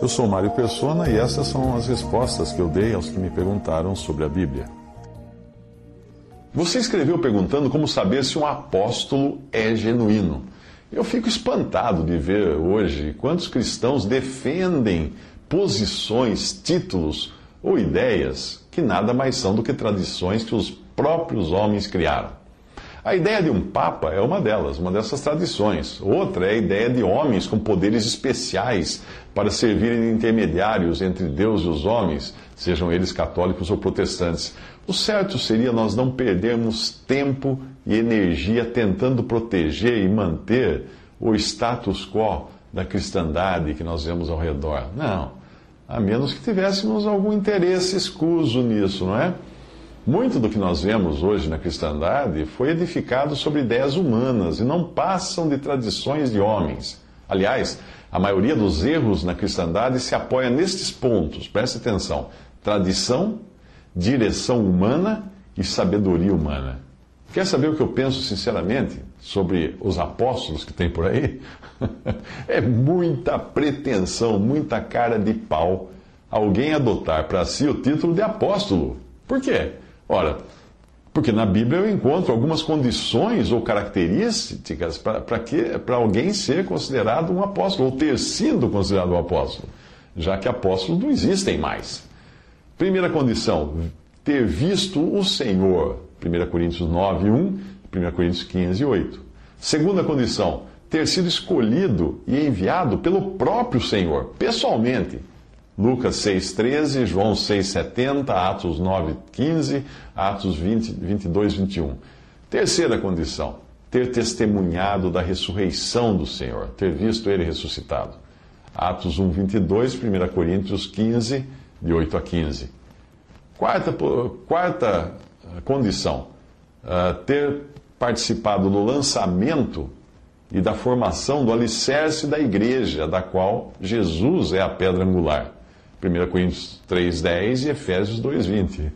Eu sou Mário Persona e essas são as respostas que eu dei aos que me perguntaram sobre a Bíblia. Você escreveu perguntando como saber se um apóstolo é genuíno. Eu fico espantado de ver hoje quantos cristãos defendem posições, títulos ou ideias que nada mais são do que tradições que os próprios homens criaram. A ideia de um papa é uma delas, uma dessas tradições. Outra é a ideia de homens com poderes especiais para servirem de intermediários entre Deus e os homens, sejam eles católicos ou protestantes. O certo seria nós não perdermos tempo e energia tentando proteger e manter o status quo da cristandade que nós vemos ao redor. Não. A menos que tivéssemos algum interesse escuso nisso, não é? Muito do que nós vemos hoje na cristandade foi edificado sobre ideias humanas e não passam de tradições de homens. Aliás, a maioria dos erros na cristandade se apoia nestes pontos, preste atenção: tradição, direção humana e sabedoria humana. Quer saber o que eu penso sinceramente sobre os apóstolos que tem por aí? é muita pretensão, muita cara de pau alguém adotar para si o título de apóstolo. Por quê? Ora, porque na Bíblia eu encontro algumas condições ou características para alguém ser considerado um apóstolo, ou ter sido considerado um apóstolo, já que apóstolos não existem mais. Primeira condição, ter visto o Senhor. 1 Coríntios 9, 1, 1 Coríntios 15, 8. Segunda condição, ter sido escolhido e enviado pelo próprio Senhor, pessoalmente. Lucas 6,13, João 6,70, Atos 9,15, Atos 20, 22, 21. Terceira condição, ter testemunhado da ressurreição do Senhor, ter visto ele ressuscitado. Atos 1, 22, 1 Coríntios 15, de 8 a 15. Quarta, quarta condição, uh, ter participado do lançamento e da formação do alicerce da igreja, da qual Jesus é a pedra angular. 1 Coríntios 3,10 e Efésios 2,20.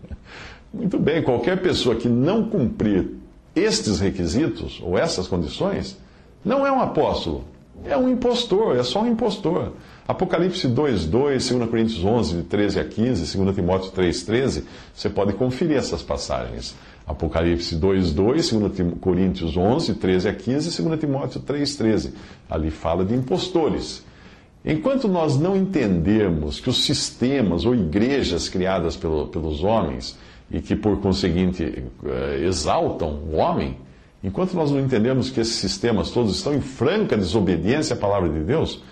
Muito bem, qualquer pessoa que não cumprir estes requisitos, ou essas condições, não é um apóstolo, é um impostor, é só um impostor. Apocalipse 2, 2, 2 Coríntios 11, de 13 a 15, 2 Timóteo 3, 13, você pode conferir essas passagens. Apocalipse 2, 2, 2 Coríntios 11, 13 a 15, 2 Timóteo 3, 13. Ali fala de impostores. Enquanto nós não entendermos que os sistemas ou igrejas criadas pelo, pelos homens e que, por conseguinte, eh, exaltam o homem, enquanto nós não entendermos que esses sistemas todos estão em franca desobediência à palavra de Deus,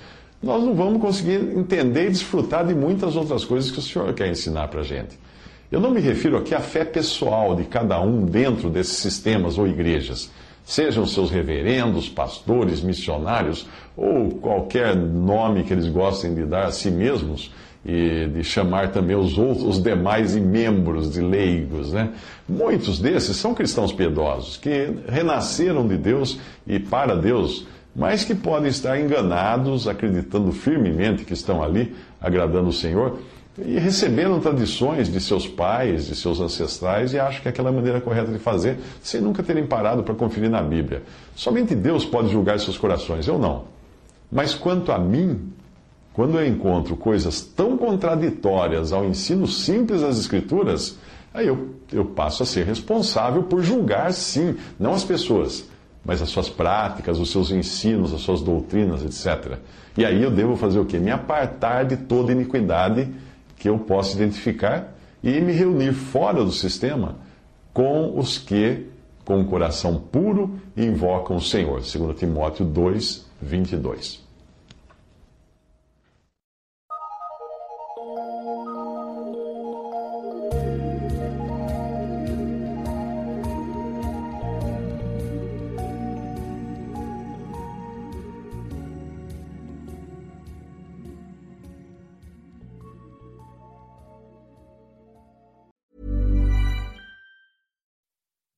nós não vamos conseguir entender e desfrutar de muitas outras coisas que o Senhor quer ensinar para a gente. Eu não me refiro aqui à fé pessoal de cada um dentro desses sistemas ou igrejas sejam seus reverendos, pastores, missionários ou qualquer nome que eles gostem de dar a si mesmos e de chamar também os outros, os demais membros de leigos, né? Muitos desses são cristãos piedosos que renasceram de Deus e para Deus, mas que podem estar enganados, acreditando firmemente que estão ali agradando o Senhor e receberam tradições de seus pais, de seus ancestrais, e acham que é aquela maneira correta de fazer, sem nunca terem parado para conferir na Bíblia. Somente Deus pode julgar seus corações, eu não. Mas quanto a mim, quando eu encontro coisas tão contraditórias ao ensino simples das Escrituras, aí eu, eu passo a ser responsável por julgar, sim, não as pessoas, mas as suas práticas, os seus ensinos, as suas doutrinas, etc. E aí eu devo fazer o quê? Me apartar de toda iniquidade que eu possa identificar e me reunir fora do sistema com os que, com o coração puro, invocam o Senhor. 2 Timóteo 2, 22.